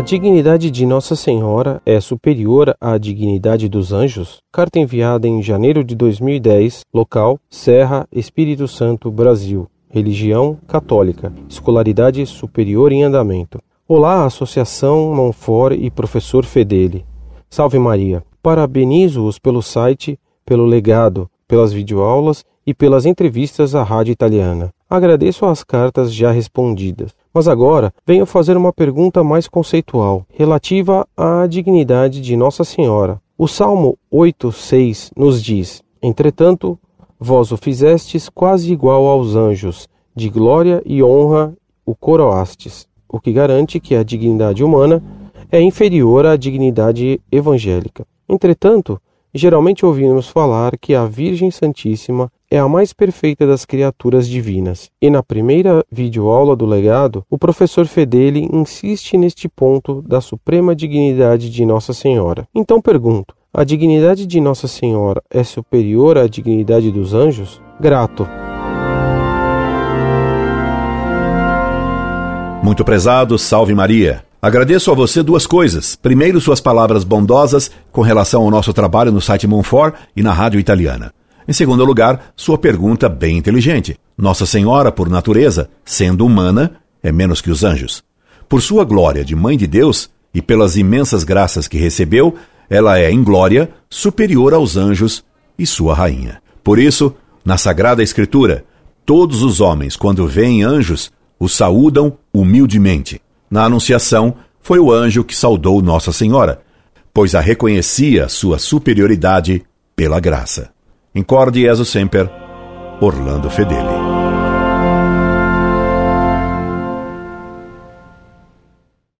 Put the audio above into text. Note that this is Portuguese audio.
dignidade de Nossa Senhora é superior à dignidade dos anjos? Carta enviada em janeiro de 2010, local Serra, Espírito Santo, Brasil. Religião católica. Escolaridade superior em andamento. Olá, Associação Monfort e Professor Fedeli. Salve Maria. Parabenizo-os pelo site, pelo legado, pelas videoaulas e pelas entrevistas à rádio italiana. Agradeço as cartas já respondidas. Mas agora venho fazer uma pergunta mais conceitual, relativa à dignidade de Nossa Senhora. O Salmo 8,6 nos diz: Entretanto, vós o fizestes quase igual aos anjos, de glória e honra o coroastes, o que garante que a dignidade humana é inferior à dignidade evangélica. Entretanto, geralmente ouvimos falar que a Virgem Santíssima é a mais perfeita das criaturas divinas. E na primeira videoaula do legado, o professor Fedeli insiste neste ponto da suprema dignidade de Nossa Senhora. Então pergunto: a dignidade de Nossa Senhora é superior à dignidade dos anjos? Grato. Muito prezado, salve Maria. Agradeço a você duas coisas. Primeiro, suas palavras bondosas com relação ao nosso trabalho no site Monfort e na rádio italiana. Em segundo lugar, sua pergunta bem inteligente. Nossa Senhora, por natureza, sendo humana, é menos que os anjos. Por sua glória de Mãe de Deus e pelas imensas graças que recebeu, ela é, em glória, superior aos anjos e sua rainha. Por isso, na Sagrada Escritura, todos os homens, quando veem anjos, os saúdam humildemente. Na Anunciação, foi o anjo que saudou Nossa Senhora, pois a reconhecia sua superioridade pela graça. Incorde Jesus Semper, Orlando Fedeli.